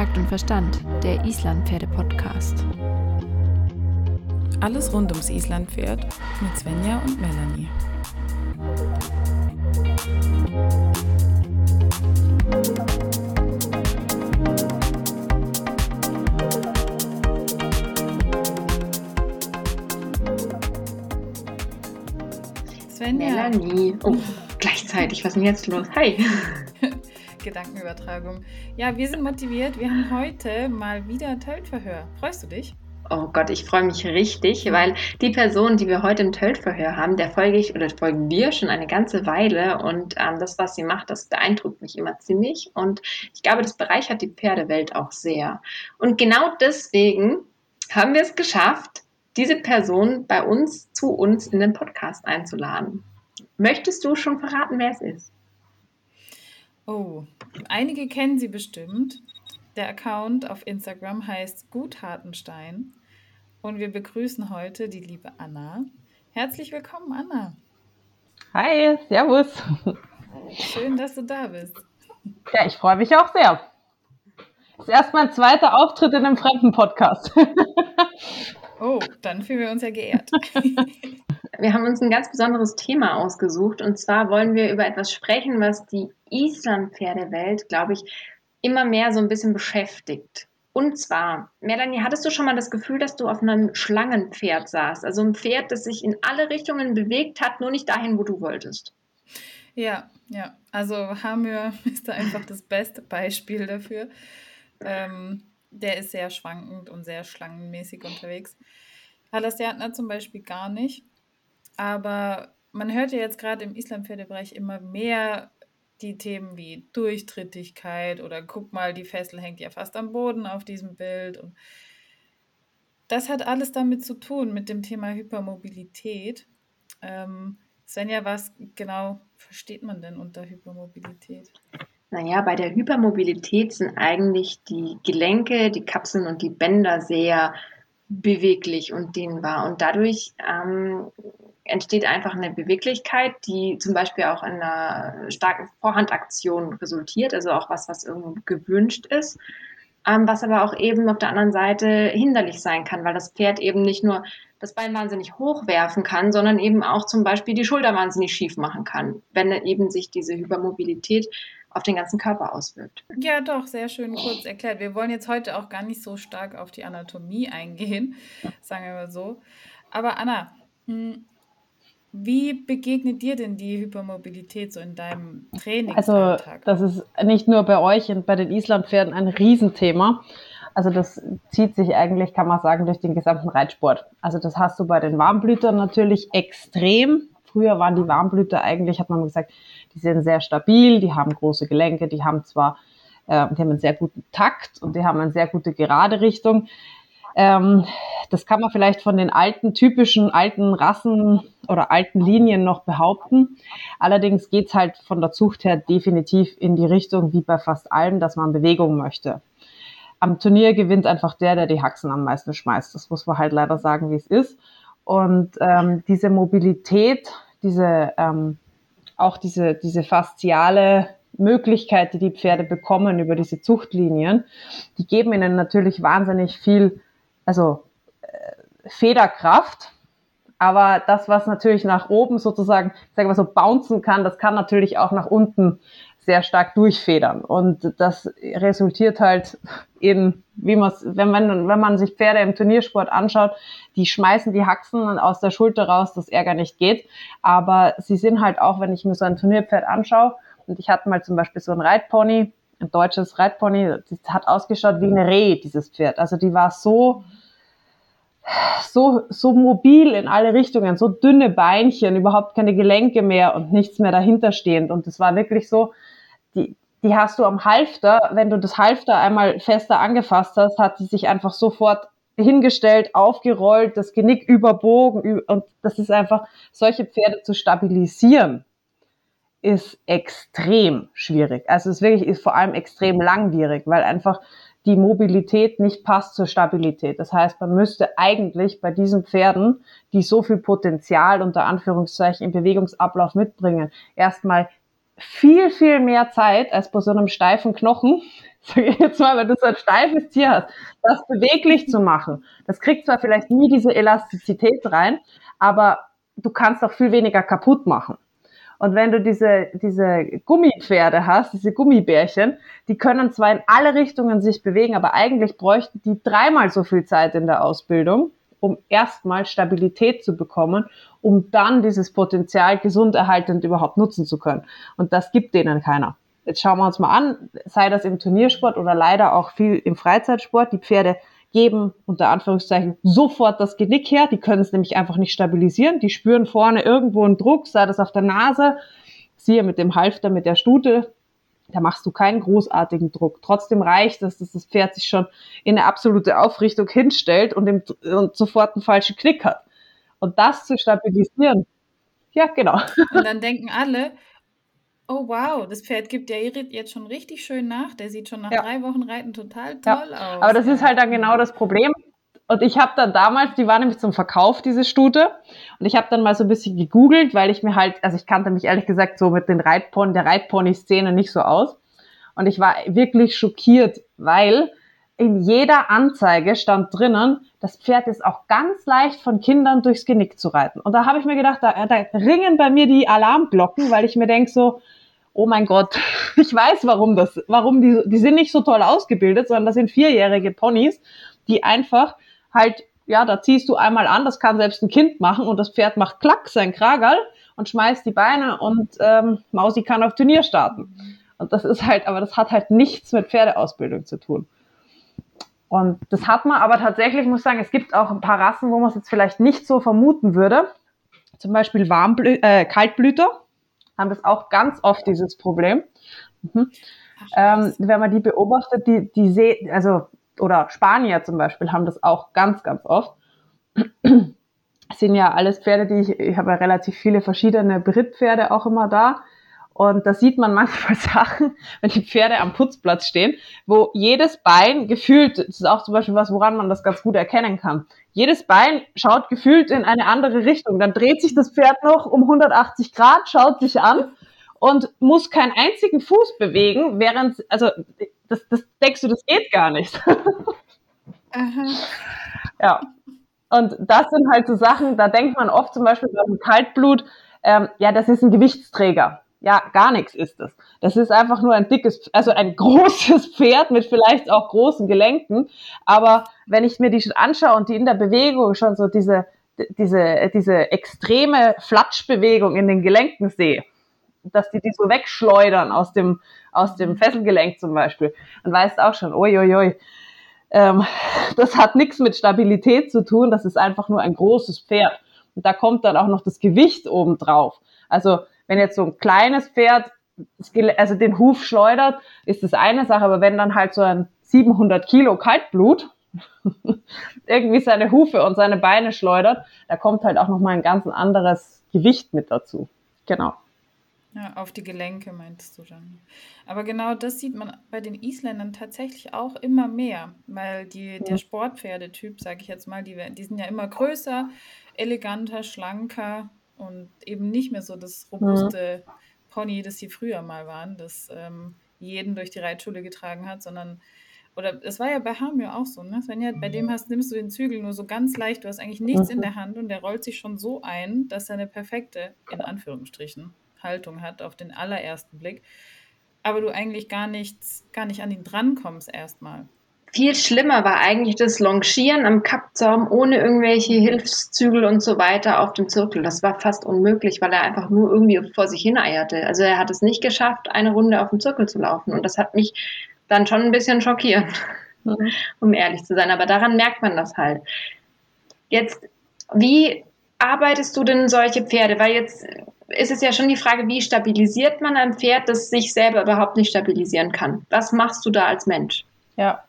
Takt und Verstand, der Islandpferde-Podcast. Alles rund ums Islandpferd mit Svenja und Melanie. Svenja. Melanie. Oh, gleichzeitig. Was ist denn jetzt los? Hi. Gedankenübertragung. Ja, wir sind motiviert. Wir haben heute mal wieder Tölt-Verhör. Freust du dich? Oh Gott, ich freue mich richtig, weil die Person, die wir heute im Tölt-Verhör haben, der folge ich oder folgen wir schon eine ganze Weile und ähm, das, was sie macht, das beeindruckt mich immer ziemlich und ich glaube, das bereichert die Pferdewelt auch sehr. Und genau deswegen haben wir es geschafft, diese Person bei uns zu uns in den Podcast einzuladen. Möchtest du schon verraten, wer es ist? Oh, einige kennen sie bestimmt. Der Account auf Instagram heißt Guthartenstein. Und wir begrüßen heute die liebe Anna. Herzlich willkommen, Anna. Hi, Servus. Schön, dass du da bist. Ja, ich freue mich auch sehr. Das ist erst mein zweiter Auftritt in einem fremden Podcast. Oh, dann fühlen wir uns ja geehrt. Wir haben uns ein ganz besonderes Thema ausgesucht und zwar wollen wir über etwas sprechen, was die Island-Pferdewelt, glaube ich, immer mehr so ein bisschen beschäftigt. Und zwar, Melanie, hattest du schon mal das Gefühl, dass du auf einem Schlangenpferd saßt? Also ein Pferd, das sich in alle Richtungen bewegt hat, nur nicht dahin, wo du wolltest. Ja, ja. Also Hamir ist da einfach das beste Beispiel dafür. Ähm, der ist sehr schwankend und sehr schlangenmäßig unterwegs. Halasiatner zum Beispiel gar nicht. Aber man hört ja jetzt gerade im Islampferdebereich immer mehr die Themen wie Durchtrittigkeit oder guck mal, die Fessel hängt ja fast am Boden auf diesem Bild. Und das hat alles damit zu tun, mit dem Thema Hypermobilität. Ähm, Svenja, was genau versteht man denn unter Hypermobilität? Naja, bei der Hypermobilität sind eigentlich die Gelenke, die Kapseln und die Bänder sehr beweglich und dehnbar. Und dadurch ähm, entsteht einfach eine Beweglichkeit, die zum Beispiel auch in einer starken Vorhandaktion resultiert, also auch was, was irgendwo gewünscht ist, ähm, was aber auch eben auf der anderen Seite hinderlich sein kann, weil das Pferd eben nicht nur das Bein wahnsinnig hochwerfen kann, sondern eben auch zum Beispiel die Schulter wahnsinnig schief machen kann, wenn eben sich diese Hypermobilität auf den ganzen Körper auswirkt. Ja, doch, sehr schön kurz erklärt. Wir wollen jetzt heute auch gar nicht so stark auf die Anatomie eingehen, sagen wir mal so. Aber Anna, hm, wie begegnet dir denn die Hypermobilität so in deinem Trainingsalltag? Also, das ist nicht nur bei euch und bei den Islandpferden ein Riesenthema. Also das zieht sich eigentlich, kann man sagen, durch den gesamten Reitsport. Also das hast du bei den Warmblütern natürlich extrem. Früher waren die Warmblüter eigentlich, hat man gesagt, die sind sehr stabil, die haben große Gelenke, die haben zwar, äh, die haben einen sehr guten Takt und die haben eine sehr gute gerade Richtung. Ähm, das kann man vielleicht von den alten, typischen alten Rassen oder alten Linien noch behaupten. Allerdings geht's halt von der Zucht her definitiv in die Richtung, wie bei fast allem, dass man Bewegung möchte. Am Turnier gewinnt einfach der, der die Haxen am meisten schmeißt. Das muss man halt leider sagen, wie es ist. Und ähm, diese Mobilität, diese ähm, auch diese, diese fasziale Möglichkeit, die die Pferde bekommen über diese Zuchtlinien, die geben ihnen natürlich wahnsinnig viel, also äh, Federkraft. Aber das, was natürlich nach oben sozusagen, sagen wir so, bouncen kann, das kann natürlich auch nach unten sehr stark durchfedern. Und das resultiert halt in, wie man wenn man, wenn man sich Pferde im Turniersport anschaut, die schmeißen die Haxen aus der Schulter raus, dass Ärger nicht geht. Aber sie sind halt auch, wenn ich mir so ein Turnierpferd anschaue, und ich hatte mal zum Beispiel so ein Reitpony, ein deutsches Reitpony, das hat ausgeschaut wie eine Reh, dieses Pferd. Also die war so, so, so mobil in alle Richtungen, so dünne Beinchen, überhaupt keine Gelenke mehr und nichts mehr dahinter stehend. Und es war wirklich so, die, die hast du am Halfter, wenn du das Halfter einmal fester angefasst hast, hat sie sich einfach sofort hingestellt, aufgerollt, das Genick überbogen und das ist einfach, solche Pferde zu stabilisieren, ist extrem schwierig. Also es wirklich ist vor allem extrem langwierig, weil einfach die Mobilität nicht passt zur Stabilität. Das heißt, man müsste eigentlich bei diesen Pferden, die so viel Potenzial unter Anführungszeichen im Bewegungsablauf mitbringen, erstmal viel, viel mehr Zeit als bei so einem steifen Knochen, sage ich jetzt mal, wenn du so ein steifes Tier hast, das beweglich zu machen. Das kriegt zwar vielleicht nie diese Elastizität rein, aber du kannst auch viel weniger kaputt machen. Und wenn du diese, diese Gummipferde hast, diese Gummibärchen, die können zwar in alle Richtungen sich bewegen, aber eigentlich bräuchten die dreimal so viel Zeit in der Ausbildung, um erstmal Stabilität zu bekommen, um dann dieses Potenzial gesund erhaltend überhaupt nutzen zu können. Und das gibt denen keiner. Jetzt schauen wir uns mal an, sei das im Turniersport oder leider auch viel im Freizeitsport. Die Pferde geben unter Anführungszeichen sofort das Genick her. Die können es nämlich einfach nicht stabilisieren. Die spüren vorne irgendwo einen Druck, sei das auf der Nase, siehe mit dem Halfter, mit der Stute. Da machst du keinen großartigen Druck. Trotzdem reicht es, dass das Pferd sich schon in eine absolute Aufrichtung hinstellt und, im, und sofort einen falschen Knick hat. Und das zu stabilisieren, ja, genau. Und dann denken alle, Oh wow, das Pferd gibt ja jetzt schon richtig schön nach. Der sieht schon nach ja. drei Wochen Reiten total toll ja. aus. Aber das ist halt dann genau das Problem. Und ich habe dann damals, die war nämlich zum Verkauf, diese Stute. Und ich habe dann mal so ein bisschen gegoogelt, weil ich mir halt, also ich kannte mich ehrlich gesagt so mit den Reitpony, der Reitpony-Szene nicht so aus. Und ich war wirklich schockiert, weil in jeder Anzeige stand drinnen, das Pferd ist auch ganz leicht von Kindern durchs Genick zu reiten. Und da habe ich mir gedacht, da, da ringen bei mir die Alarmglocken, weil ich mir denke so, oh mein Gott, ich weiß, warum das, warum die, die sind nicht so toll ausgebildet, sondern das sind vierjährige Ponys, die einfach halt, ja, da ziehst du einmal an, das kann selbst ein Kind machen und das Pferd macht klack sein Kragal und schmeißt die Beine und ähm, Mausi kann auf Turnier starten. Und das ist halt, aber das hat halt nichts mit Pferdeausbildung zu tun. Und das hat man aber tatsächlich, muss ich sagen, es gibt auch ein paar Rassen, wo man es jetzt vielleicht nicht so vermuten würde. Zum Beispiel Warmblü äh, Kaltblüter haben das auch ganz oft, dieses Problem. Mhm. ähm, wenn man die beobachtet, die, die sehen, also, oder Spanier zum Beispiel haben das auch ganz, ganz oft. Das sind ja alles Pferde, die ich, ich habe ja relativ viele verschiedene Brittpferde auch immer da. Und da sieht man manchmal Sachen, wenn die Pferde am Putzplatz stehen, wo jedes Bein gefühlt, das ist auch zum Beispiel was, woran man das ganz gut erkennen kann. Jedes Bein schaut gefühlt in eine andere Richtung. Dann dreht sich das Pferd noch um 180 Grad, schaut sich an und muss keinen einzigen Fuß bewegen, während, also, das, das denkst du, das geht gar nicht. Ja. Und das sind halt so Sachen, da denkt man oft zum Beispiel beim Kaltblut, ähm, ja, das ist ein Gewichtsträger. Ja, gar nichts ist es. Das ist einfach nur ein dickes, also ein großes Pferd mit vielleicht auch großen Gelenken. Aber wenn ich mir die schon anschaue und die in der Bewegung schon so diese, diese, diese extreme Flatschbewegung in den Gelenken sehe, dass die die so wegschleudern aus dem, aus dem Fesselgelenk zum Beispiel, dann weißt du auch schon, uiuiui, ähm, das hat nichts mit Stabilität zu tun, das ist einfach nur ein großes Pferd. Und da kommt dann auch noch das Gewicht oben drauf. Also wenn jetzt so ein kleines Pferd also den Huf schleudert, ist das eine Sache, aber wenn dann halt so ein 700 Kilo Kaltblut irgendwie seine Hufe und seine Beine schleudert, da kommt halt auch nochmal ein ganz anderes Gewicht mit dazu. Genau. Ja, auf die Gelenke meinst du dann. Aber genau das sieht man bei den Isländern tatsächlich auch immer mehr, weil die, der Sportpferdetyp, sage ich jetzt mal, die, die sind ja immer größer, eleganter, schlanker und eben nicht mehr so das robuste mhm. Pony, das sie früher mal waren, das ähm, jeden durch die Reitschule getragen hat, sondern oder es war ja bei Hamio auch so, ne? Svenja, bei dem hast, nimmst du den Zügel nur so ganz leicht, du hast eigentlich nichts mhm. in der Hand und der rollt sich schon so ein, dass er eine perfekte, in Anführungsstrichen, Haltung hat auf den allerersten Blick. Aber du eigentlich gar nichts, gar nicht an ihn drankommst erstmal. Viel schlimmer war eigentlich das Longieren am Kappzaum ohne irgendwelche Hilfszügel und so weiter auf dem Zirkel. Das war fast unmöglich, weil er einfach nur irgendwie vor sich hin eierte. Also er hat es nicht geschafft, eine Runde auf dem Zirkel zu laufen. Und das hat mich dann schon ein bisschen schockiert, mhm. um ehrlich zu sein. Aber daran merkt man das halt. Jetzt, wie arbeitest du denn solche Pferde? Weil jetzt ist es ja schon die Frage, wie stabilisiert man ein Pferd, das sich selber überhaupt nicht stabilisieren kann? Was machst du da als Mensch? Ja,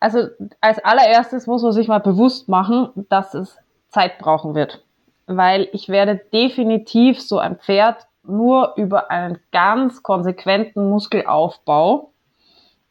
also als allererstes muss man sich mal bewusst machen, dass es Zeit brauchen wird. Weil ich werde definitiv so ein Pferd nur über einen ganz konsequenten Muskelaufbau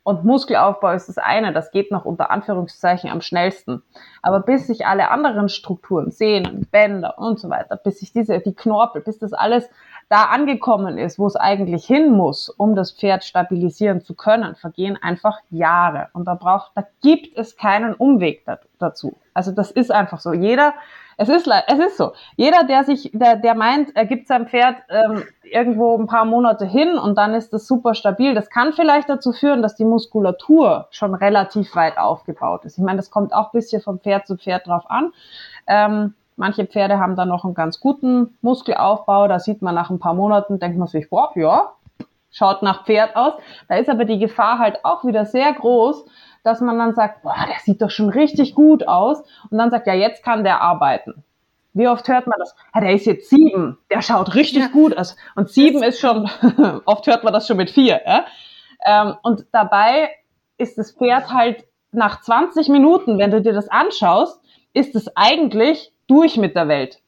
Und Muskelaufbau ist das eine, das geht noch unter Anführungszeichen am schnellsten. Aber bis sich alle anderen Strukturen, Sehnen, Bänder und so weiter, bis sich diese, die Knorpel, bis das alles da angekommen ist, wo es eigentlich hin muss, um das Pferd stabilisieren zu können, vergehen einfach Jahre. Und da braucht, da gibt es keinen Umweg dazu. Also das ist einfach so. Jeder, es ist, es ist so. Jeder, der sich, der, der meint, er gibt sein Pferd ähm, irgendwo ein paar Monate hin und dann ist das super stabil, das kann vielleicht dazu führen, dass die Muskulatur schon relativ weit aufgebaut ist. Ich meine, das kommt auch ein bisschen vom Pferd zu Pferd drauf an. Ähm, manche Pferde haben dann noch einen ganz guten Muskelaufbau. Da sieht man nach ein paar Monaten, denkt man sich, boah, ja, schaut nach Pferd aus. Da ist aber die Gefahr halt auch wieder sehr groß, dass man dann sagt, boah, der sieht doch schon richtig gut aus. Und dann sagt, ja, jetzt kann der arbeiten. Wie oft hört man das? Ja, der ist jetzt sieben, der schaut richtig ja. gut aus. Und sieben ist schon, oft hört man das schon mit vier. Ja? Ähm, und dabei ist das Pferd halt nach 20 Minuten, wenn du dir das anschaust, ist es eigentlich durch mit der Welt.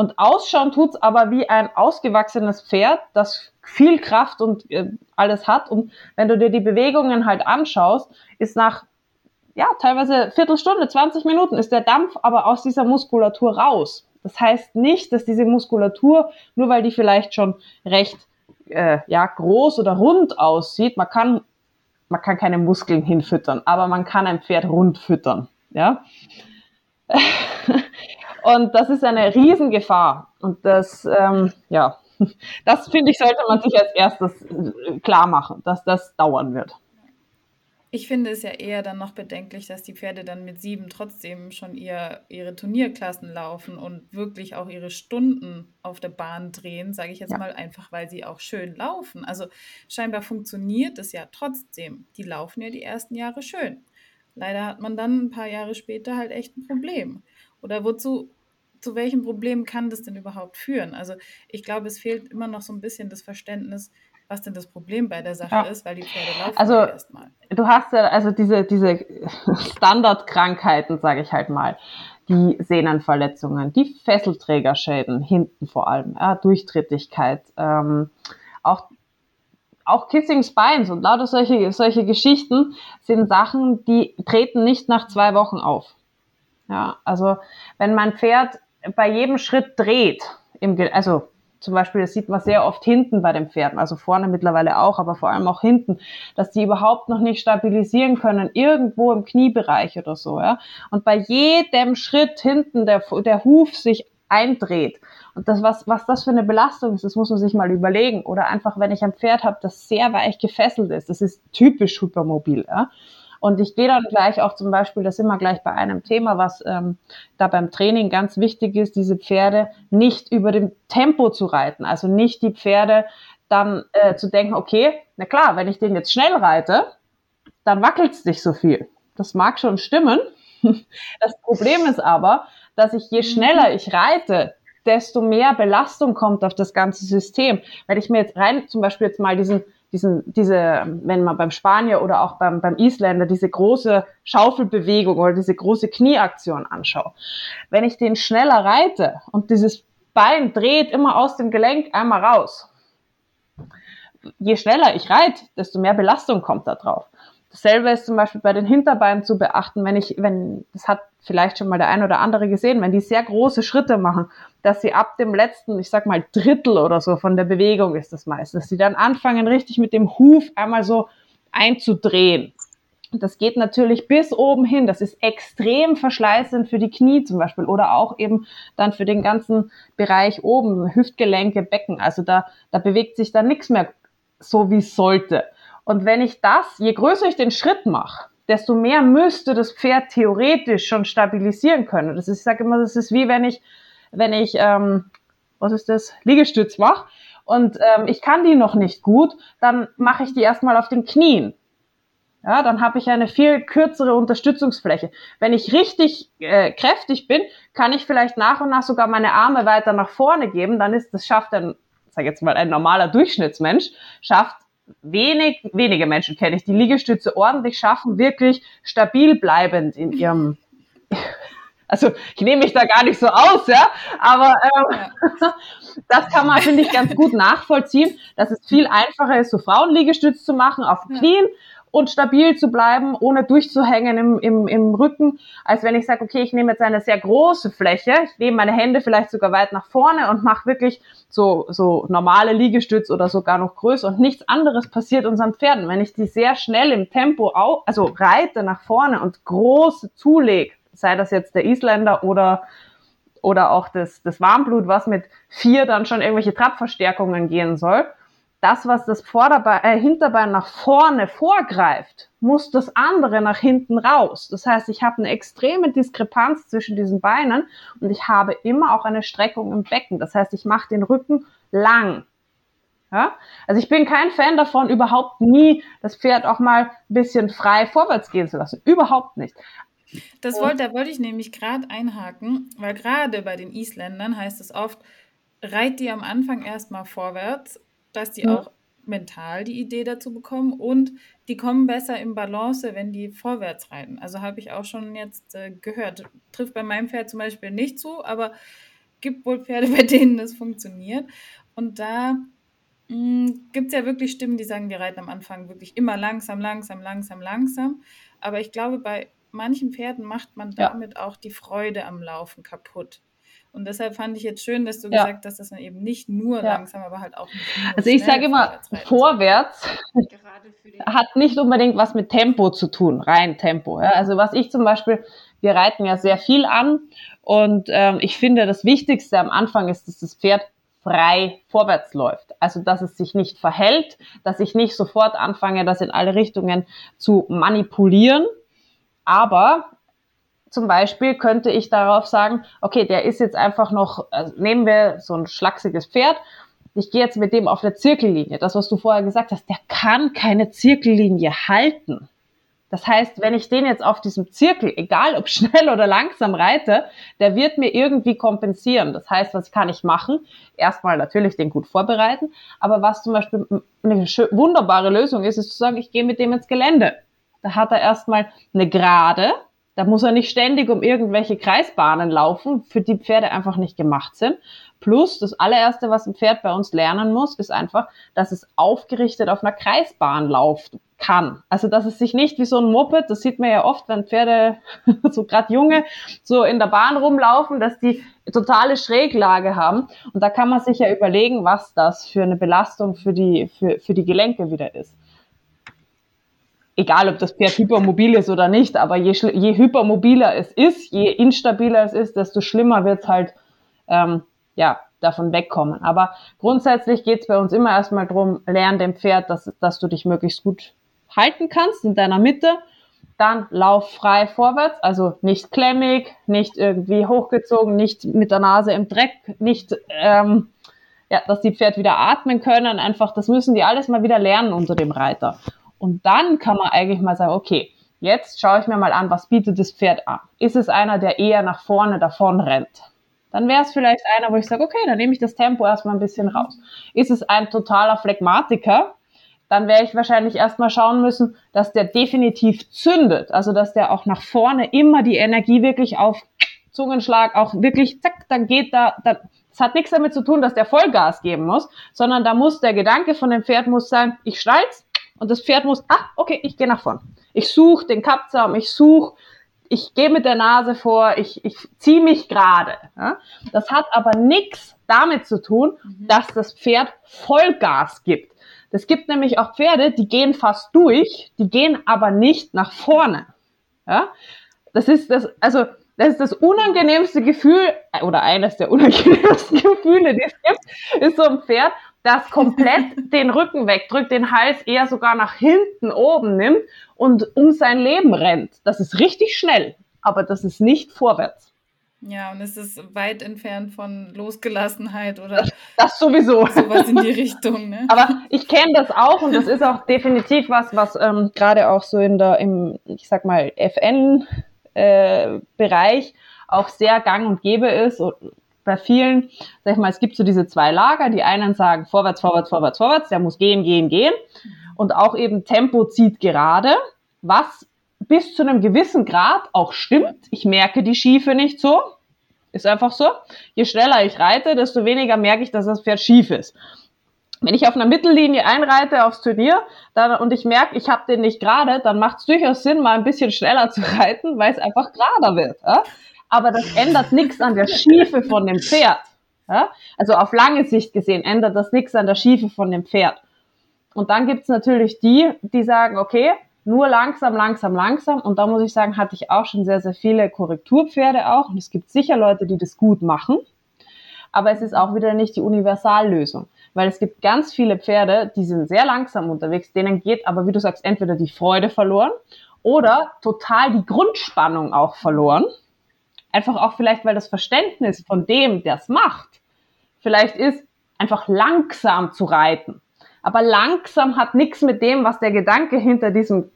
Und ausschauen tut's aber wie ein ausgewachsenes Pferd, das viel Kraft und äh, alles hat. Und wenn du dir die Bewegungen halt anschaust, ist nach ja teilweise Viertelstunde, 20 Minuten ist der Dampf aber aus dieser Muskulatur raus. Das heißt nicht, dass diese Muskulatur, nur weil die vielleicht schon recht äh, ja groß oder rund aussieht, man kann man kann keine Muskeln hinfüttern, aber man kann ein Pferd rund füttern. Ja. Und das ist eine Riesengefahr. Und das, ähm, ja, das finde ich, sollte man sich als erstes äh, klar machen, dass das dauern wird. Ich finde es ja eher dann noch bedenklich, dass die Pferde dann mit sieben trotzdem schon ihr, ihre Turnierklassen laufen und wirklich auch ihre Stunden auf der Bahn drehen, sage ich jetzt ja. mal einfach, weil sie auch schön laufen. Also scheinbar funktioniert es ja trotzdem. Die laufen ja die ersten Jahre schön. Leider hat man dann ein paar Jahre später halt echt ein Problem. Oder wozu, zu welchem Problem kann das denn überhaupt führen? Also ich glaube, es fehlt immer noch so ein bisschen das Verständnis, was denn das Problem bei der Sache ja. ist, weil die Pferde laufen also, erstmal. Du hast ja also diese, diese Standardkrankheiten, sage ich halt mal, die Sehnenverletzungen, die Fesselträgerschäden, hinten vor allem, ja, Durchtrittigkeit, ähm, auch auch Kissing Spines und lauter solche, solche Geschichten sind Sachen, die treten nicht nach zwei Wochen auf. Ja, also wenn mein Pferd bei jedem Schritt dreht, im, also zum Beispiel, das sieht man sehr oft hinten bei den Pferden, also vorne mittlerweile auch, aber vor allem auch hinten, dass die überhaupt noch nicht stabilisieren können, irgendwo im Kniebereich oder so, ja. Und bei jedem Schritt hinten der, der Huf sich eindreht. Und das, was, was das für eine Belastung ist, das muss man sich mal überlegen. Oder einfach, wenn ich ein Pferd habe, das sehr weich gefesselt ist, das ist typisch hypermobil, ja. Und ich gehe dann gleich auch zum Beispiel, das sind wir gleich bei einem Thema, was ähm, da beim Training ganz wichtig ist, diese Pferde nicht über dem Tempo zu reiten. Also nicht die Pferde dann äh, zu denken, okay, na klar, wenn ich den jetzt schnell reite, dann wackelt es nicht so viel. Das mag schon stimmen. Das Problem ist aber, dass ich je schneller ich reite, desto mehr Belastung kommt auf das ganze System. Wenn ich mir jetzt rein zum Beispiel jetzt mal diesen diesen, diese, wenn man beim Spanier oder auch beim, beim Isländer diese große Schaufelbewegung oder diese große Knieaktion anschaue. Wenn ich den schneller reite und dieses Bein dreht immer aus dem Gelenk einmal raus, je schneller ich reite, desto mehr Belastung kommt da drauf. Dasselbe ist zum Beispiel bei den Hinterbeinen zu beachten, wenn ich, wenn, das hat vielleicht schon mal der ein oder andere gesehen, wenn die sehr große Schritte machen, dass sie ab dem letzten, ich sag mal Drittel oder so von der Bewegung ist das meistens, dass sie dann anfangen richtig mit dem Huf einmal so einzudrehen. Das geht natürlich bis oben hin. Das ist extrem verschleißend für die Knie zum Beispiel oder auch eben dann für den ganzen Bereich oben, Hüftgelenke, Becken. Also da, da bewegt sich dann nichts mehr so, wie es sollte. Und wenn ich das, je größer ich den Schritt mache, desto mehr müsste das Pferd theoretisch schon stabilisieren können. Das ist, ich sage immer, das ist wie wenn ich, wenn ich, ähm, was ist das, Liegestütz mache und ähm, ich kann die noch nicht gut, dann mache ich die erstmal auf den Knien. Ja, dann habe ich eine viel kürzere Unterstützungsfläche. Wenn ich richtig äh, kräftig bin, kann ich vielleicht nach und nach sogar meine Arme weiter nach vorne geben. Dann ist das schafft ein, sag jetzt mal, ein normaler Durchschnittsmensch schafft wenig, wenige Menschen kenne ich, die Liegestütze ordentlich schaffen, wirklich stabil bleibend in ihrem, also ich nehme mich da gar nicht so aus, ja, aber ähm, das kann man, finde ich, ganz gut nachvollziehen, dass es viel einfacher ist, so Frauenliegestütze zu machen auf den Knien und stabil zu bleiben, ohne durchzuhängen im, im, im Rücken, als wenn ich sage, okay, ich nehme jetzt eine sehr große Fläche, ich nehme meine Hände vielleicht sogar weit nach vorne und mache wirklich so, so normale Liegestütz oder sogar noch größer und nichts anderes passiert unseren Pferden. Wenn ich die sehr schnell im Tempo, au also reite nach vorne und große zulege, sei das jetzt der Isländer oder oder auch das, das Warmblut, was mit vier dann schon irgendwelche Trabverstärkungen gehen soll, das, was das Vorderbein, äh, Hinterbein nach vorne vorgreift, muss das andere nach hinten raus. Das heißt, ich habe eine extreme Diskrepanz zwischen diesen Beinen und ich habe immer auch eine Streckung im Becken. Das heißt, ich mache den Rücken lang. Ja? Also ich bin kein Fan davon, überhaupt nie das Pferd auch mal ein bisschen frei vorwärts gehen zu lassen. Überhaupt nicht. Das wollte, da wollte ich nämlich gerade einhaken, weil gerade bei den Isländern heißt es oft, reit die am Anfang erstmal vorwärts dass die ja. auch mental die Idee dazu bekommen und die kommen besser im Balance, wenn die vorwärts reiten. Also habe ich auch schon jetzt äh, gehört. Trifft bei meinem Pferd zum Beispiel nicht zu, aber gibt wohl Pferde, bei denen das funktioniert. Und da hm, gibt es ja wirklich Stimmen, die sagen, die reiten am Anfang wirklich immer langsam, langsam, langsam, langsam. Aber ich glaube, bei manchen Pferden macht man damit ja. auch die Freude am Laufen kaputt. Und deshalb fand ich jetzt schön, dass du ja. gesagt hast, dass man eben nicht nur ja. langsam, aber halt auch nicht nur Also ich sage immer, vorwärts, hat nicht unbedingt was mit Tempo zu tun, rein Tempo. Ja. Also was ich zum Beispiel, wir reiten ja sehr viel an und ähm, ich finde, das Wichtigste am Anfang ist, dass das Pferd frei vorwärts läuft. Also dass es sich nicht verhält, dass ich nicht sofort anfange, das in alle Richtungen zu manipulieren. Aber zum Beispiel könnte ich darauf sagen, okay, der ist jetzt einfach noch, also nehmen wir so ein schlachsiges Pferd, ich gehe jetzt mit dem auf der Zirkellinie. Das, was du vorher gesagt hast, der kann keine Zirkellinie halten. Das heißt, wenn ich den jetzt auf diesem Zirkel, egal ob schnell oder langsam reite, der wird mir irgendwie kompensieren. Das heißt, was kann ich machen? Erstmal natürlich den gut vorbereiten, aber was zum Beispiel eine wunderbare Lösung ist, ist zu sagen, ich gehe mit dem ins Gelände. Da hat er erstmal eine Gerade, da muss er nicht ständig um irgendwelche Kreisbahnen laufen, für die Pferde einfach nicht gemacht sind. Plus, das allererste, was ein Pferd bei uns lernen muss, ist einfach, dass es aufgerichtet auf einer Kreisbahn laufen kann. Also, dass es sich nicht wie so ein Moped, das sieht man ja oft, wenn Pferde, so gerade junge, so in der Bahn rumlaufen, dass die totale Schräglage haben. Und da kann man sich ja überlegen, was das für eine Belastung für die, für, für die Gelenke wieder ist egal ob das Pferd hypermobil ist oder nicht, aber je, je hypermobiler es ist, je instabiler es ist, desto schlimmer wird es halt ähm, ja, davon wegkommen. Aber grundsätzlich geht es bei uns immer erstmal darum, lern dem Pferd, dass, dass du dich möglichst gut halten kannst in deiner Mitte. Dann lauf frei vorwärts, also nicht klemmig, nicht irgendwie hochgezogen, nicht mit der Nase im Dreck, nicht, ähm, ja, dass die Pferd wieder atmen können. Einfach, das müssen die alles mal wieder lernen unter dem Reiter. Und dann kann man eigentlich mal sagen, okay, jetzt schaue ich mir mal an, was bietet das Pferd an. Ist es einer, der eher nach vorne davon rennt? Dann wäre es vielleicht einer, wo ich sage, okay, dann nehme ich das Tempo erstmal ein bisschen raus. Ist es ein totaler Phlegmatiker? Dann wäre ich wahrscheinlich erstmal schauen müssen, dass der definitiv zündet. Also, dass der auch nach vorne immer die Energie wirklich auf Zungenschlag auch wirklich, zack, dann geht da, dann, das hat nichts damit zu tun, dass der Vollgas geben muss, sondern da muss der Gedanke von dem Pferd muss sein, ich schnall's, und das Pferd muss, ah, okay, ich gehe nach vorn. Ich suche den Kappzaum, ich suche, ich gehe mit der Nase vor, ich, ich ziehe mich gerade. Ja? Das hat aber nichts damit zu tun, mhm. dass das Pferd Vollgas gibt. Das gibt nämlich auch Pferde, die gehen fast durch, die gehen aber nicht nach vorne. Ja? Das ist das, also das ist das unangenehmste Gefühl, oder eines der unangenehmsten Gefühle, die es gibt, ist so ein Pferd, das komplett den Rücken wegdrückt, den Hals eher sogar nach hinten oben nimmt und um sein Leben rennt. Das ist richtig schnell, aber das ist nicht vorwärts. Ja, und es ist weit entfernt von Losgelassenheit oder das, das sowieso. sowas in die Richtung. Ne? Aber ich kenne das auch und das ist auch definitiv was, was ähm, gerade auch so in der, im, ich sag mal, FN-Bereich äh, auch sehr gang und gäbe ist. Und bei vielen, sag ich mal, es gibt so diese zwei Lager. Die einen sagen vorwärts, vorwärts, vorwärts, vorwärts, der muss gehen, gehen, gehen. Und auch eben Tempo zieht gerade, was bis zu einem gewissen Grad auch stimmt. Ich merke die Schiefe nicht so. Ist einfach so. Je schneller ich reite, desto weniger merke ich, dass das Pferd schief ist. wenn ich auf einer Mittellinie einreite aufs Turnier dann, und ich merke, ich habe den nicht gerade, dann macht es durchaus Sinn, mal ein bisschen schneller zu reiten, weil es einfach gerader wird. Ja? Aber das ändert nichts an der Schiefe von dem Pferd. Ja? Also auf lange Sicht gesehen ändert das nichts an der Schiefe von dem Pferd. Und dann gibt's natürlich die, die sagen, okay, nur langsam, langsam, langsam. Und da muss ich sagen, hatte ich auch schon sehr, sehr viele Korrekturpferde auch. Und es gibt sicher Leute, die das gut machen. Aber es ist auch wieder nicht die Universallösung weil es gibt ganz viele Pferde, die sind sehr langsam unterwegs, denen geht aber, wie du sagst, entweder die Freude verloren oder total die Grundspannung auch verloren. Einfach auch vielleicht, weil das Verständnis von dem, der es macht, vielleicht ist, einfach langsam zu reiten. Aber langsam hat nichts mit dem, was der Gedanke hinter diesem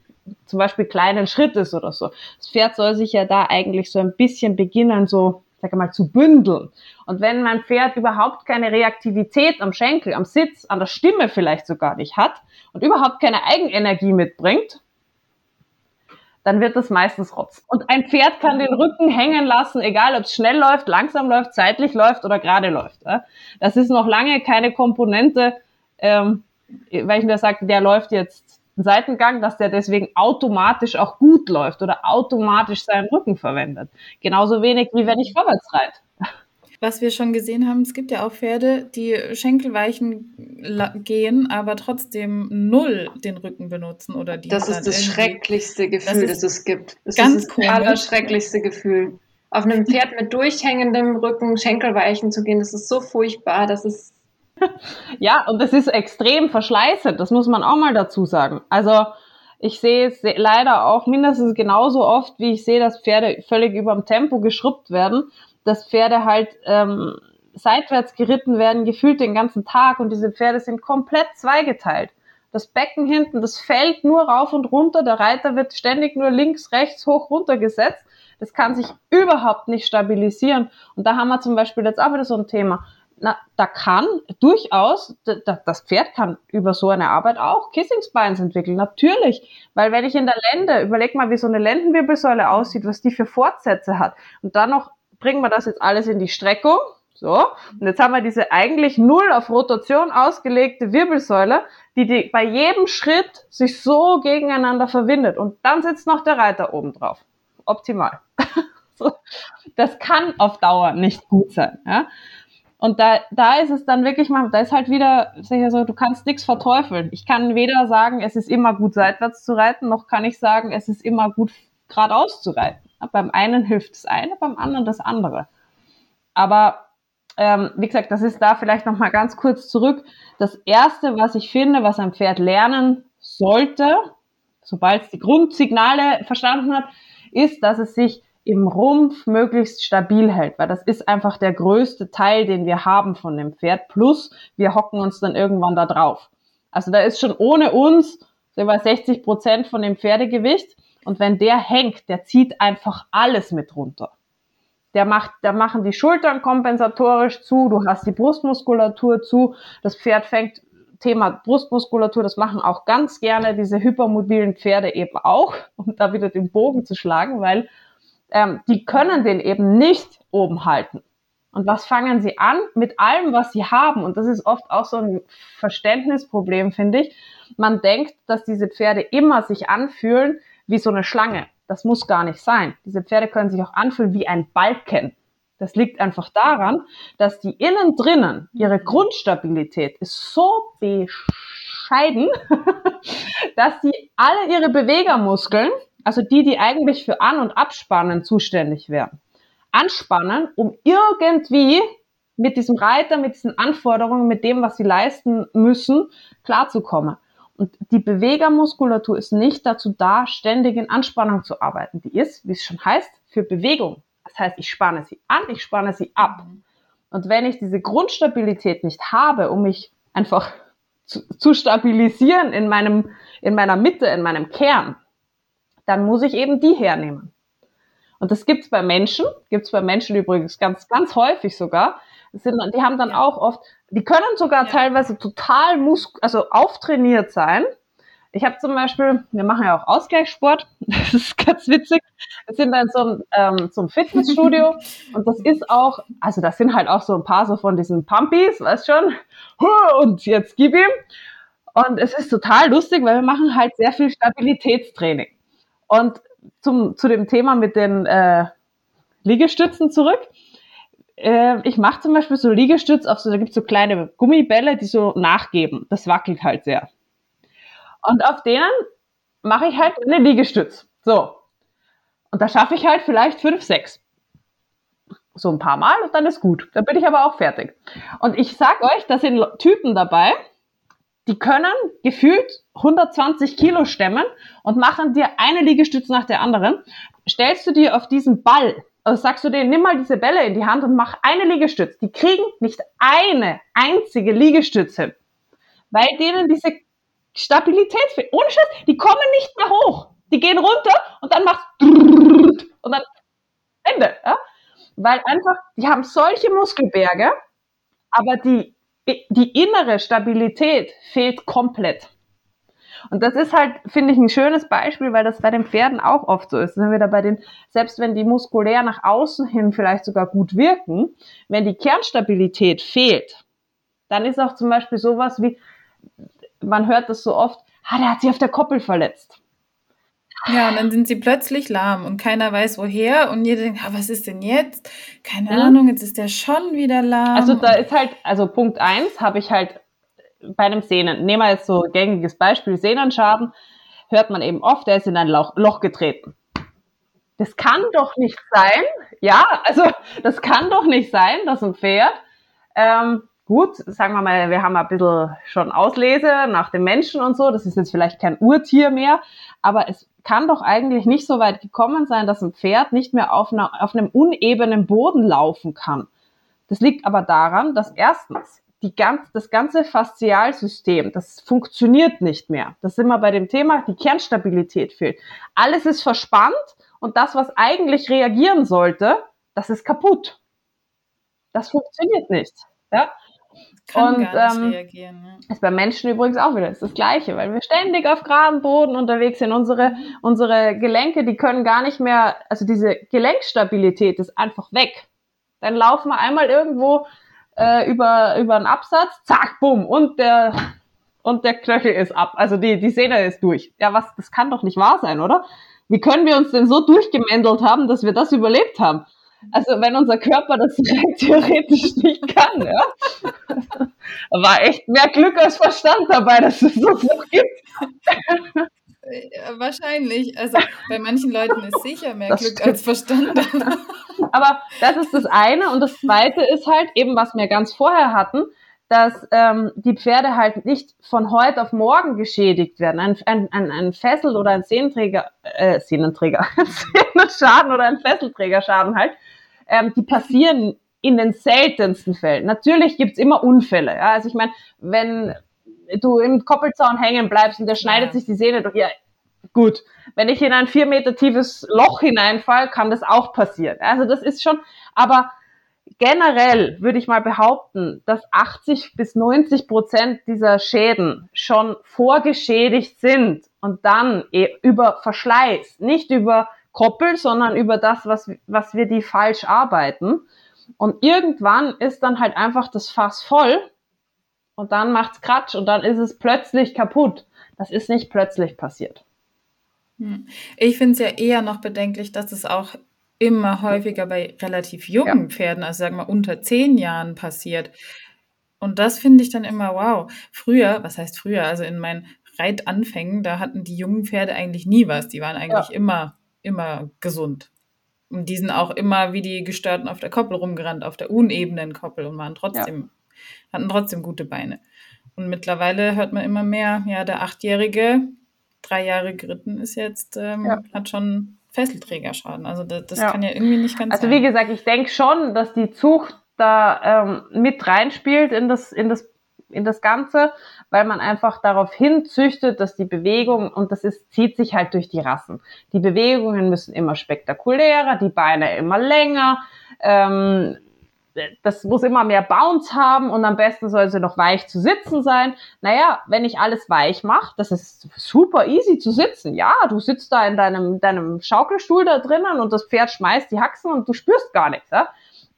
zum Beispiel kleinen Schritt ist oder so. Das Pferd soll sich ja da eigentlich so ein bisschen beginnen, so sage mal, zu bündeln. Und wenn mein Pferd überhaupt keine Reaktivität am Schenkel, am Sitz, an der Stimme vielleicht sogar nicht hat und überhaupt keine Eigenenergie mitbringt, dann wird das meistens Rotz. Und ein Pferd kann den Rücken hängen lassen, egal ob es schnell läuft, langsam läuft, zeitlich läuft oder gerade läuft. Das ist noch lange keine Komponente, ähm, weil ich mir sage, der läuft jetzt Seitengang, dass der deswegen automatisch auch gut läuft oder automatisch seinen Rücken verwendet. Genauso wenig wie wenn ich vorwärts reite. Was wir schon gesehen haben, es gibt ja auch Pferde, die Schenkelweichen gehen, aber trotzdem null den Rücken benutzen oder die. Das ist das schrecklichste Gefühl, das, das es gibt. Das ganz ist das komisch. allerschrecklichste Gefühl. Auf einem Pferd mit durchhängendem Rücken Schenkelweichen zu gehen, das ist so furchtbar, das ist ja, und es ist extrem verschleißend, das muss man auch mal dazu sagen. Also ich sehe es leider auch mindestens genauso oft, wie ich sehe, dass Pferde völlig über dem Tempo geschrubbt werden, dass Pferde halt ähm, seitwärts geritten werden, gefühlt den ganzen Tag und diese Pferde sind komplett zweigeteilt. Das Becken hinten, das fällt nur rauf und runter, der Reiter wird ständig nur links, rechts, hoch, runter gesetzt. Das kann sich überhaupt nicht stabilisieren. Und da haben wir zum Beispiel jetzt auch wieder so ein Thema na, da kann durchaus, da, das Pferd kann über so eine Arbeit auch Kissing entwickeln, natürlich. Weil wenn ich in der Lende, überleg mal, wie so eine Lendenwirbelsäule aussieht, was die für Fortsätze hat. Und dann noch bringen wir das jetzt alles in die Streckung. So, und jetzt haben wir diese eigentlich null auf Rotation ausgelegte Wirbelsäule, die, die bei jedem Schritt sich so gegeneinander verwindet. Und dann sitzt noch der Reiter oben drauf. Optimal. das kann auf Dauer nicht gut sein. Ja? Und da, da ist es dann wirklich mal, da ist halt wieder, sicher so, du kannst nichts verteufeln. Ich kann weder sagen, es ist immer gut seitwärts zu reiten, noch kann ich sagen, es ist immer gut geradeaus zu reiten. Beim einen hilft das eine, beim anderen das andere. Aber ähm, wie gesagt, das ist da vielleicht noch mal ganz kurz zurück. Das erste, was ich finde, was ein Pferd lernen sollte, sobald es die Grundsignale verstanden hat, ist, dass es sich im Rumpf möglichst stabil hält, weil das ist einfach der größte Teil, den wir haben von dem Pferd. Plus, wir hocken uns dann irgendwann da drauf. Also da ist schon ohne uns über 60 Prozent von dem Pferdegewicht. Und wenn der hängt, der zieht einfach alles mit runter. Der macht, da machen die Schultern kompensatorisch zu, du hast die Brustmuskulatur zu, das Pferd fängt Thema Brustmuskulatur, das machen auch ganz gerne diese hypermobilen Pferde eben auch, um da wieder den Bogen zu schlagen, weil ähm, die können den eben nicht oben halten. Und was fangen sie an? Mit allem, was sie haben. Und das ist oft auch so ein Verständnisproblem, finde ich. Man denkt, dass diese Pferde immer sich anfühlen wie so eine Schlange. Das muss gar nicht sein. Diese Pferde können sich auch anfühlen wie ein Balken. Das liegt einfach daran, dass die innen drinnen, ihre Grundstabilität ist so bescheiden, dass sie alle ihre Bewegermuskeln also die, die eigentlich für An- und Abspannen zuständig wären, anspannen, um irgendwie mit diesem Reiter, mit diesen Anforderungen, mit dem, was sie leisten müssen, klarzukommen. Und die Bewegermuskulatur ist nicht dazu da, ständig in Anspannung zu arbeiten. Die ist, wie es schon heißt, für Bewegung. Das heißt, ich spanne sie an, ich spanne sie ab. Und wenn ich diese Grundstabilität nicht habe, um mich einfach zu, zu stabilisieren in meinem, in meiner Mitte, in meinem Kern, dann muss ich eben die hernehmen. Und das gibt's bei Menschen, gibt's bei Menschen übrigens ganz, ganz häufig sogar. Sind, die haben dann auch oft, die können sogar teilweise total mus also auftrainiert sein, Ich habe zum Beispiel, wir machen ja auch Ausgleichssport, das ist ganz witzig. Wir sind dann zum, ähm, zum Fitnessstudio und das ist auch, also das sind halt auch so ein paar so von diesen Pumpies, weißt schon, und jetzt gib ihm. Und es ist total lustig, weil wir machen halt sehr viel Stabilitätstraining. Und zum, zu dem Thema mit den äh, Liegestützen zurück. Äh, ich mache zum Beispiel so Liegestütz auf so, da gibt's so kleine Gummibälle, die so nachgeben. Das wackelt halt sehr. Und auf denen mache ich halt eine Liegestütz. So. Und da schaffe ich halt vielleicht fünf, sechs. So ein paar Mal und dann ist gut. Dann bin ich aber auch fertig. Und ich sag euch, da sind Typen dabei, die können gefühlt 120 Kilo stemmen und machen dir eine Liegestütze nach der anderen. Stellst du dir auf diesen Ball, sagst du denen, nimm mal diese Bälle in die Hand und mach eine Liegestütze. Die kriegen nicht eine einzige Liegestütze, weil denen diese Stabilität fehlt. Ohne Scheiß, die kommen nicht mehr hoch. Die gehen runter und dann macht und dann Ende. Ja? Weil einfach, die haben solche Muskelberge, aber die die innere Stabilität fehlt komplett. Und das ist halt, finde ich, ein schönes Beispiel, weil das bei den Pferden auch oft so ist. Wenn wir da bei den, selbst wenn die muskulär nach außen hin vielleicht sogar gut wirken, wenn die Kernstabilität fehlt, dann ist auch zum Beispiel sowas wie, man hört das so oft, ah, der hat sich auf der Koppel verletzt. Ja, und dann sind sie plötzlich lahm und keiner weiß woher und jeder denkt, ah, was ist denn jetzt? Keine mhm. Ahnung, jetzt ist der schon wieder lahm. Also da ist halt, also Punkt eins habe ich halt bei einem Sehnen, nehmen wir jetzt so gängiges Beispiel, Sehnenschaden, hört man eben oft, der ist in ein Loch, Loch getreten. Das kann doch nicht sein, ja, also das kann doch nicht sein, dass ein Pferd ähm, gut, sagen wir mal, wir haben ein bisschen schon Auslese nach dem Menschen und so, das ist jetzt vielleicht kein Urtier mehr, aber es kann doch eigentlich nicht so weit gekommen sein, dass ein Pferd nicht mehr auf, einer, auf einem unebenen Boden laufen kann. Das liegt aber daran, dass erstens die ganz, das ganze Faszialsystem, das funktioniert nicht mehr. Das sind wir bei dem Thema, die Kernstabilität fehlt. Alles ist verspannt und das, was eigentlich reagieren sollte, das ist kaputt. Das funktioniert nicht. Ja? Kann und gar nicht ähm, reagieren. Ja. Ist beim Menschen übrigens auch wieder ist das Gleiche, weil wir ständig auf geradem Boden unterwegs sind. Unsere, unsere Gelenke, die können gar nicht mehr, also diese Gelenkstabilität ist einfach weg. Dann laufen wir einmal irgendwo äh, über, über einen Absatz, zack, bumm, und der, und der Knöchel ist ab. Also die, die Sehne ist durch. Ja, was, das kann doch nicht wahr sein, oder? Wie können wir uns denn so durchgemändelt haben, dass wir das überlebt haben? Also wenn unser Körper das theoretisch nicht kann, ja. War echt mehr Glück als Verstand dabei, dass es so noch gibt. Wahrscheinlich. Also bei manchen Leuten ist sicher mehr das Glück stimmt. als Verstand. Aber das ist das eine. Und das zweite ist halt eben, was wir ganz vorher hatten, dass ähm, die Pferde halt nicht von heute auf morgen geschädigt werden. Ein, ein, ein, ein Fessel oder ein Sehnenträger, äh, Sehnenträger, Sehenschaden oder ein Fesselträgerschaden halt, ähm, die passieren in den seltensten Fällen. Natürlich gibt's immer Unfälle. Ja? Also ich meine, wenn du im Koppelzaun hängen bleibst und der schneidet ja. sich die Sehne durch, ja, gut. Wenn ich in ein vier Meter tiefes Loch hineinfall, kann das auch passieren. Also das ist schon, aber generell würde ich mal behaupten, dass 80 bis 90 Prozent dieser Schäden schon vorgeschädigt sind und dann e, über Verschleiß, nicht über Koppel, sondern über das, was, was wir die falsch arbeiten. Und irgendwann ist dann halt einfach das Fass voll und dann macht's Kratsch und dann ist es plötzlich kaputt. Das ist nicht plötzlich passiert. Hm. Ich finde es ja eher noch bedenklich, dass es auch immer häufiger bei relativ jungen ja. Pferden, also sagen wir unter zehn Jahren passiert. Und das finde ich dann immer wow. Früher, was heißt früher? Also in meinen Reitanfängen, da hatten die jungen Pferde eigentlich nie was. Die waren eigentlich ja. immer, immer gesund. Und die sind auch immer wie die Gestörten auf der Koppel rumgerannt, auf der unebenen Koppel und waren trotzdem, ja. Hatten trotzdem gute Beine. Und mittlerweile hört man immer mehr, ja, der Achtjährige, drei Jahre geritten ist jetzt, ähm, ja. hat schon Fesselträgerschaden. Also das, das ja. kann ja irgendwie nicht ganz Also sein. wie gesagt, ich denke schon, dass die Zucht da ähm, mit reinspielt in das, in das in das Ganze, weil man einfach darauf hinzüchtet, dass die Bewegung, und das ist, zieht sich halt durch die Rassen. Die Bewegungen müssen immer spektakulärer, die Beine immer länger, ähm, das muss immer mehr Bounce haben und am besten soll sie noch weich zu sitzen sein. Naja, wenn ich alles weich mache, das ist super easy zu sitzen. Ja, du sitzt da in deinem, deinem Schaukelstuhl da drinnen und das Pferd schmeißt die Haxen und du spürst gar nichts. Ja?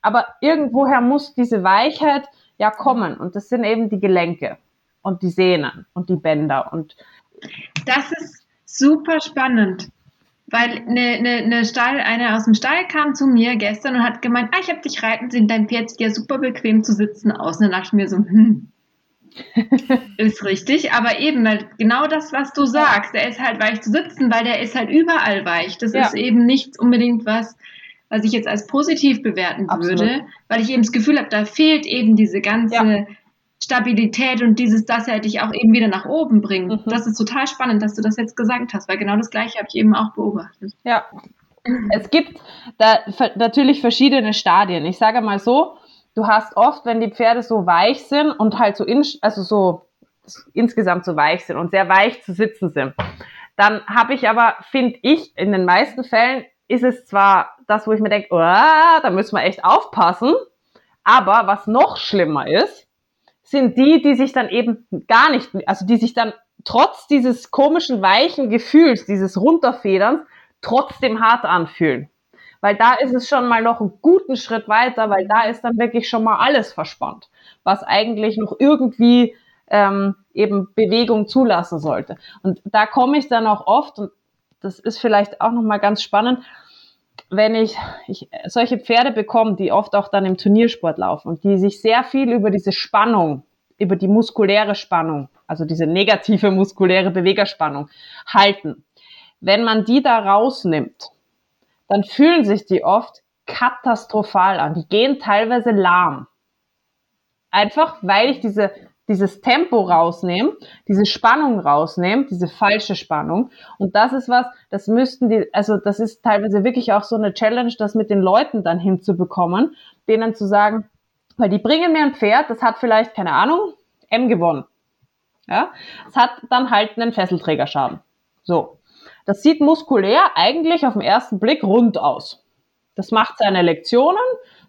Aber irgendwoher muss diese Weichheit ja kommen und das sind eben die Gelenke und die Sehnen und die Bänder und das ist super spannend. Weil eine, eine, eine, Stall, eine aus dem Stall kam zu mir gestern und hat gemeint, ah, ich habe dich reiten sehen, dein Pferd sieht ja super bequem zu sitzen aus. Und dann dachte ich mir so, hm, ist richtig, aber eben, weil genau das, was du sagst, der ist halt weich zu sitzen, weil der ist halt überall weich. Das ja. ist eben nicht unbedingt was, was ich jetzt als positiv bewerten Absolut. würde, weil ich eben das Gefühl habe, da fehlt eben diese ganze ja. Stabilität und dieses, das er dich auch eben wieder nach oben bringt. Mhm. Das ist total spannend, dass du das jetzt gesagt hast, weil genau das Gleiche habe ich eben auch beobachtet. Ja. Es gibt da natürlich verschiedene Stadien. Ich sage mal so, du hast oft, wenn die Pferde so weich sind und halt so, in, also so insgesamt so weich sind und sehr weich zu sitzen sind, dann habe ich aber, finde ich, in den meisten Fällen ist es zwar das, wo ich mir denke, oh, da müssen wir echt aufpassen, aber was noch schlimmer ist, sind die, die sich dann eben gar nicht, also die sich dann trotz dieses komischen weichen Gefühls, dieses Runterfederns, trotzdem hart anfühlen. Weil da ist es schon mal noch einen guten Schritt weiter, weil da ist dann wirklich schon mal alles verspannt, was eigentlich noch irgendwie ähm, eben Bewegung zulassen sollte. Und da komme ich dann auch oft, und das ist vielleicht auch nochmal ganz spannend, wenn ich, ich solche Pferde bekomme, die oft auch dann im Turniersport laufen und die sich sehr viel über diese Spannung, über die muskuläre Spannung, also diese negative muskuläre Bewegerspannung halten. Wenn man die da rausnimmt, dann fühlen sich die oft katastrophal an. Die gehen teilweise lahm. Einfach weil ich diese dieses Tempo rausnehmen, diese Spannung rausnehmen, diese falsche Spannung. Und das ist was, das müssten die, also das ist teilweise wirklich auch so eine Challenge, das mit den Leuten dann hinzubekommen, denen zu sagen, weil die bringen mir ein Pferd, das hat vielleicht, keine Ahnung, M gewonnen. Ja, es hat dann halt einen Fesselträgerschaden. So. Das sieht muskulär eigentlich auf den ersten Blick rund aus. Das macht seine Lektionen,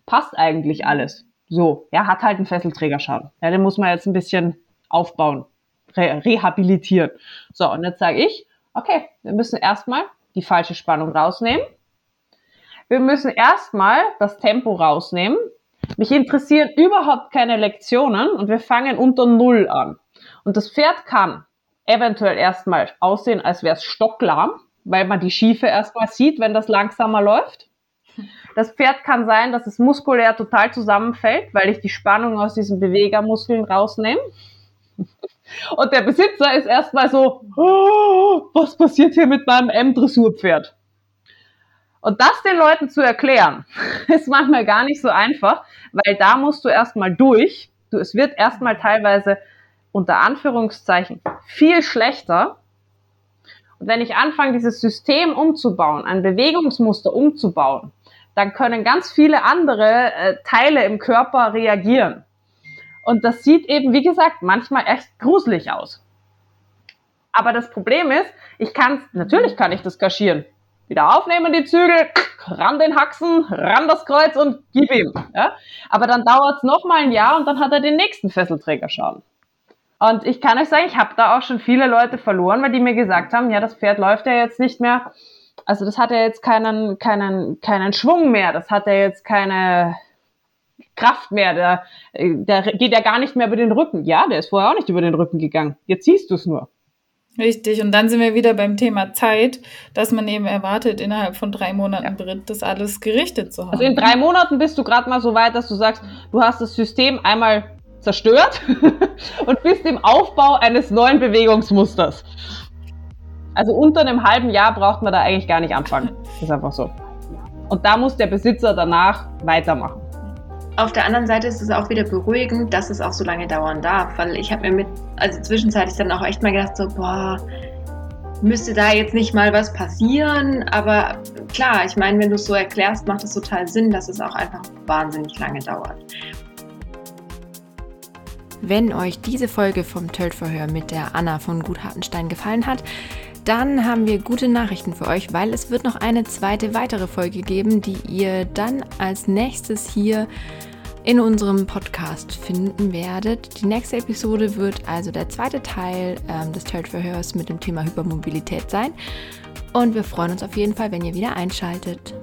passt eigentlich alles. So, er hat halt einen Fesselträgerschaden. Ja, den muss man jetzt ein bisschen aufbauen, re rehabilitieren. So, und jetzt sage ich, okay, wir müssen erstmal die falsche Spannung rausnehmen. Wir müssen erstmal das Tempo rausnehmen. Mich interessieren überhaupt keine Lektionen und wir fangen unter Null an. Und das Pferd kann eventuell erstmal aussehen, als wäre es stocklahm, weil man die Schiefe erstmal sieht, wenn das langsamer läuft. Das Pferd kann sein, dass es muskulär total zusammenfällt, weil ich die Spannung aus diesen Bewegermuskeln rausnehme. Und der Besitzer ist erstmal so, oh, was passiert hier mit meinem M-Dressurpferd? Und das den Leuten zu erklären, ist manchmal gar nicht so einfach, weil da musst du erstmal durch. Du, es wird erstmal teilweise unter Anführungszeichen viel schlechter. Und wenn ich anfange, dieses System umzubauen, ein Bewegungsmuster umzubauen, dann können ganz viele andere äh, Teile im Körper reagieren. Und das sieht eben, wie gesagt, manchmal echt gruselig aus. Aber das Problem ist, ich kann, natürlich kann ich das kaschieren. Wieder aufnehmen die Zügel, ran den Haxen, ran das Kreuz und gib ihm. Ja? Aber dann dauert es nochmal ein Jahr und dann hat er den nächsten Fesselträgerschaden. Und ich kann euch sagen, ich habe da auch schon viele Leute verloren, weil die mir gesagt haben, ja, das Pferd läuft ja jetzt nicht mehr also das hat ja jetzt keinen, keinen, keinen Schwung mehr, das hat ja jetzt keine Kraft mehr, der, der geht ja gar nicht mehr über den Rücken. Ja, der ist vorher auch nicht über den Rücken gegangen. Jetzt siehst du es nur. Richtig, und dann sind wir wieder beim Thema Zeit, dass man eben erwartet, innerhalb von drei Monaten ja. Das alles gerichtet zu haben. Also in drei Monaten bist du gerade mal so weit, dass du sagst, du hast das System einmal zerstört und bist im Aufbau eines neuen Bewegungsmusters. Also unter einem halben Jahr braucht man da eigentlich gar nicht anfangen. Das ist einfach so. Und da muss der Besitzer danach weitermachen. Auf der anderen Seite ist es auch wieder beruhigend, dass es auch so lange dauern darf, weil ich habe mir mit, also zwischenzeitlich dann auch echt mal gedacht, so, boah, müsste da jetzt nicht mal was passieren, aber klar, ich meine, wenn du es so erklärst, macht es total Sinn, dass es auch einfach wahnsinnig lange dauert. Wenn euch diese Folge vom Töltverhör mit der Anna von Gut Hartenstein gefallen hat, dann haben wir gute Nachrichten für euch, weil es wird noch eine zweite weitere Folge geben, die ihr dann als nächstes hier in unserem Podcast finden werdet. Die nächste Episode wird also der zweite Teil ähm, des Telt-Verhörs mit dem Thema Hypermobilität sein. Und wir freuen uns auf jeden Fall, wenn ihr wieder einschaltet.